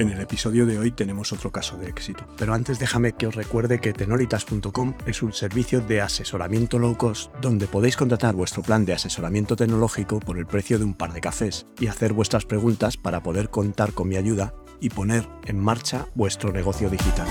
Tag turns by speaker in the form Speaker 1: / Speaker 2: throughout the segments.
Speaker 1: En el episodio de hoy tenemos otro caso de éxito, pero antes déjame que os recuerde que tenolitas.com es un servicio de asesoramiento low cost donde podéis contratar vuestro plan de asesoramiento tecnológico por el precio de un par de cafés y hacer vuestras preguntas para poder contar con mi ayuda y poner en marcha vuestro negocio digital.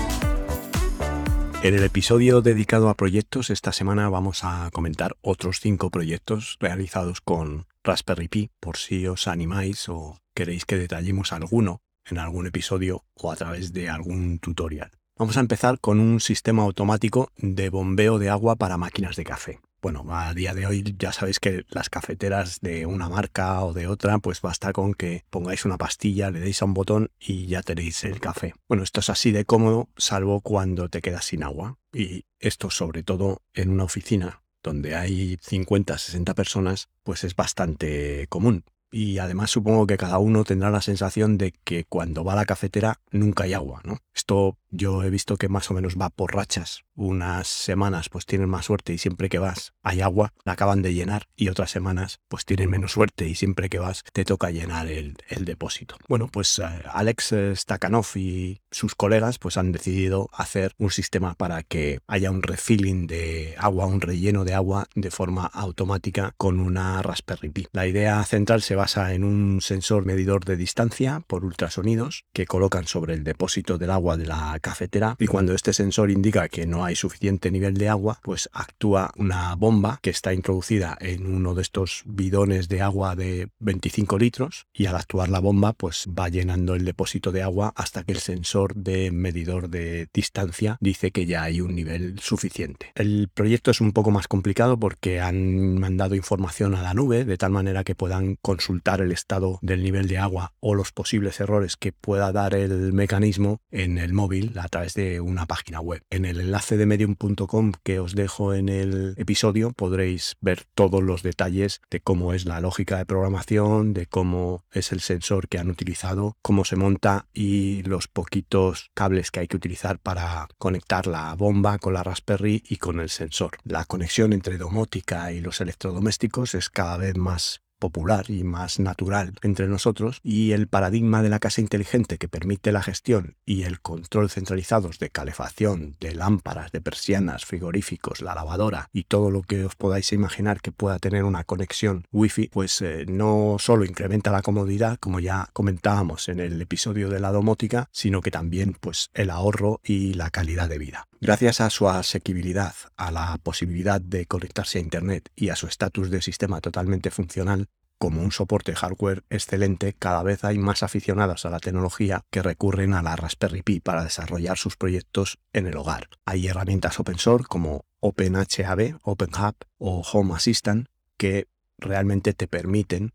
Speaker 1: En el episodio dedicado a proyectos, esta semana vamos a comentar otros cinco proyectos realizados con Raspberry Pi, por si os animáis o queréis que detallemos alguno en algún episodio o a través de algún tutorial. Vamos a empezar con un sistema automático de bombeo de agua para máquinas de café. Bueno, a día de hoy ya sabéis que las cafeteras de una marca o de otra, pues basta con que pongáis una pastilla, le deis a un botón y ya tenéis el café. Bueno, esto es así de cómodo, salvo cuando te quedas sin agua. Y esto sobre todo en una oficina donde hay 50, 60 personas, pues es bastante común y además supongo que cada uno tendrá la sensación de que cuando va a la cafetera nunca hay agua, ¿no? Esto yo he visto que más o menos va por rachas. Unas semanas pues tienen más suerte y siempre que vas hay agua, la acaban de llenar y otras semanas pues tienen menos suerte y siempre que vas te toca llenar el, depósito. Bueno, pues eh, Alex Stakhanov y sus colegas pues han decidido hacer un sistema para que haya un refilling de agua, un relleno de agua de forma automática con una Raspberry Pi. La idea central se basa en un sensor medidor de distancia por ultrasonidos que colocan sobre el depósito del agua de la cafetera y cuando este sensor indica que no hay suficiente nivel de agua, pues actúa una bomba que está introducida en uno de estos bidones de agua de 25 litros y al actuar la bomba pues va llenando el depósito de agua hasta que el sensor de medidor de distancia dice que ya hay un nivel suficiente. El proyecto es un poco más complicado porque han mandado información a la nube de tal manera que puedan consultar el estado del nivel de agua o los posibles errores que pueda dar el mecanismo en el móvil a través de una página web. En el enlace medium.com que os dejo en el episodio podréis ver todos los detalles de cómo es la lógica de programación, de cómo es el sensor que han utilizado, cómo se monta y los poquitos cables que hay que utilizar para conectar la bomba con la Raspberry y con el sensor. La conexión entre domótica y los electrodomésticos es cada vez más popular y más natural entre nosotros y el paradigma de la casa inteligente que permite la gestión y el control centralizados de calefacción, de lámparas, de persianas, frigoríficos, la lavadora y todo lo que os podáis imaginar que pueda tener una conexión wifi, pues eh, no solo incrementa la comodidad, como ya comentábamos en el episodio de la domótica, sino que también pues el ahorro y la calidad de vida. Gracias a su asequibilidad, a la posibilidad de conectarse a Internet y a su estatus de sistema totalmente funcional, como un soporte hardware excelente, cada vez hay más aficionados a la tecnología que recurren a la Raspberry Pi para desarrollar sus proyectos en el hogar. Hay herramientas open source como OpenHAB, OpenHub o Home Assistant que realmente te permiten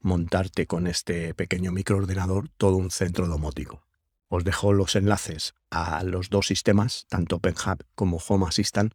Speaker 1: montarte con este pequeño microordenador todo un centro domótico. Os dejo los enlaces a los dos sistemas, tanto OpenHub como Home Assistant,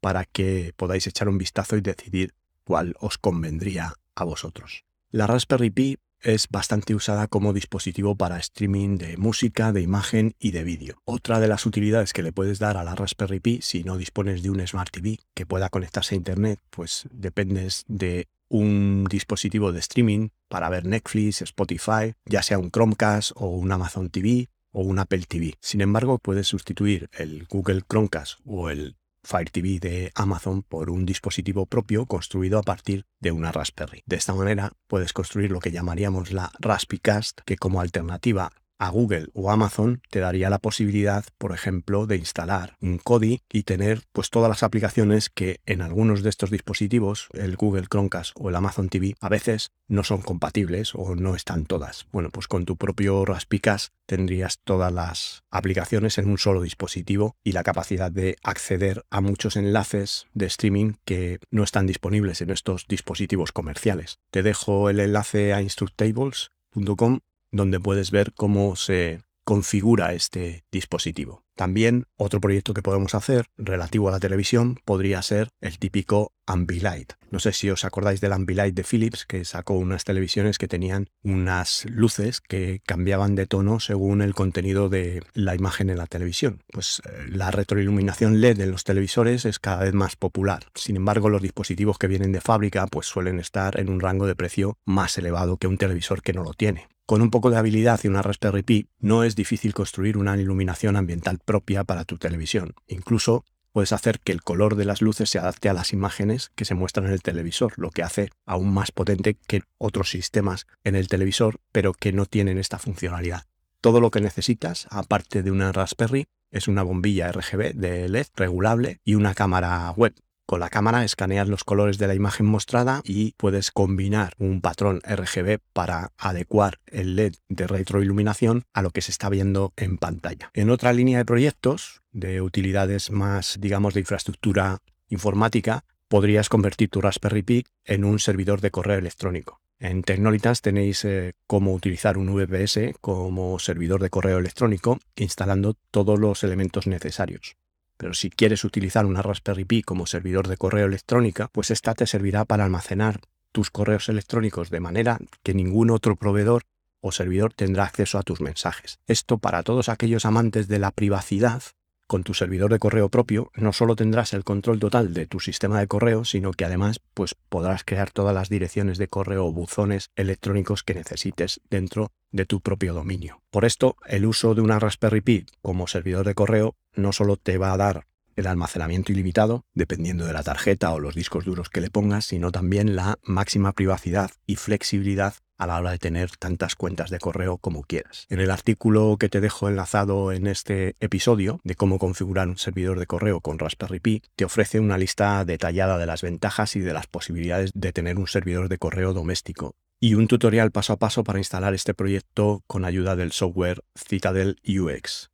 Speaker 1: para que podáis echar un vistazo y decidir cuál os convendría a vosotros. La Raspberry Pi es bastante usada como dispositivo para streaming de música, de imagen y de vídeo. Otra de las utilidades que le puedes dar a la Raspberry Pi si no dispones de un Smart TV que pueda conectarse a Internet, pues dependes de un dispositivo de streaming para ver Netflix, Spotify, ya sea un Chromecast o un Amazon TV o un Apple TV. Sin embargo, puedes sustituir el Google Chromecast o el Fire TV de Amazon por un dispositivo propio construido a partir de una Raspberry. De esta manera puedes construir lo que llamaríamos la Raspicast, que como alternativa a Google o Amazon te daría la posibilidad, por ejemplo, de instalar un Kodi y tener pues todas las aplicaciones que en algunos de estos dispositivos, el Google Chromecast o el Amazon TV, a veces no son compatibles o no están todas. Bueno, pues con tu propio Raspicas tendrías todas las aplicaciones en un solo dispositivo y la capacidad de acceder a muchos enlaces de streaming que no están disponibles en estos dispositivos comerciales. Te dejo el enlace a instructables.com donde puedes ver cómo se configura este dispositivo. También otro proyecto que podemos hacer relativo a la televisión podría ser el típico Ambilight. No sé si os acordáis del Ambilight de Philips, que sacó unas televisiones que tenían unas luces que cambiaban de tono según el contenido de la imagen en la televisión. Pues eh, la retroiluminación LED en los televisores es cada vez más popular. Sin embargo, los dispositivos que vienen de fábrica pues suelen estar en un rango de precio más elevado que un televisor que no lo tiene. Con un poco de habilidad y una Raspberry Pi no es difícil construir una iluminación ambiental propia para tu televisión. Incluso puedes hacer que el color de las luces se adapte a las imágenes que se muestran en el televisor, lo que hace aún más potente que otros sistemas en el televisor, pero que no tienen esta funcionalidad. Todo lo que necesitas, aparte de una Raspberry, es una bombilla RGB de LED regulable y una cámara web con la cámara escaneas los colores de la imagen mostrada y puedes combinar un patrón RGB para adecuar el LED de retroiluminación a lo que se está viendo en pantalla. En otra línea de proyectos, de utilidades más, digamos, de infraestructura informática, podrías convertir tu Raspberry Pi en un servidor de correo electrónico. En Tecnolitas tenéis eh, cómo utilizar un VPS como servidor de correo electrónico instalando todos los elementos necesarios. Pero si quieres utilizar una Raspberry Pi como servidor de correo electrónica, pues esta te servirá para almacenar tus correos electrónicos de manera que ningún otro proveedor o servidor tendrá acceso a tus mensajes. Esto para todos aquellos amantes de la privacidad con tu servidor de correo propio no solo tendrás el control total de tu sistema de correo, sino que además pues, podrás crear todas las direcciones de correo o buzones electrónicos que necesites dentro de tu propio dominio. Por esto, el uso de una Raspberry Pi como servidor de correo no solo te va a dar el almacenamiento ilimitado, dependiendo de la tarjeta o los discos duros que le pongas, sino también la máxima privacidad y flexibilidad a la hora de tener tantas cuentas de correo como quieras. En el artículo que te dejo enlazado en este episodio de cómo configurar un servidor de correo con Raspberry Pi, te ofrece una lista detallada de las ventajas y de las posibilidades de tener un servidor de correo doméstico y un tutorial paso a paso para instalar este proyecto con ayuda del software Citadel UX.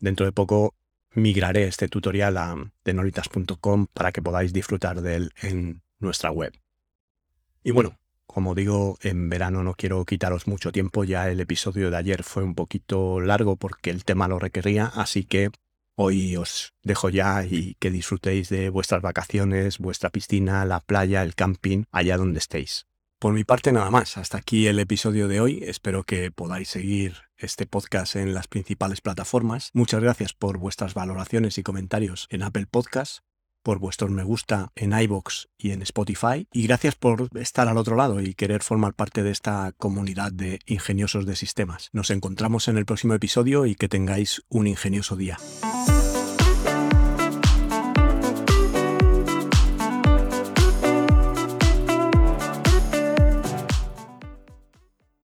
Speaker 1: Dentro de poco migraré este tutorial a denolitas.com para que podáis disfrutar de él en nuestra web. Y bueno, como digo, en verano no quiero quitaros mucho tiempo, ya el episodio de ayer fue un poquito largo porque el tema lo requería, así que hoy os dejo ya y que disfrutéis de vuestras vacaciones, vuestra piscina, la playa, el camping, allá donde estéis. Por mi parte nada más, hasta aquí el episodio de hoy, espero que podáis seguir este podcast en las principales plataformas. Muchas gracias por vuestras valoraciones y comentarios en Apple Podcasts por vuestros me gusta en iBox y en Spotify. Y gracias por estar al otro lado y querer formar parte de esta comunidad de ingeniosos de sistemas. Nos encontramos en el próximo episodio y que tengáis un ingenioso día.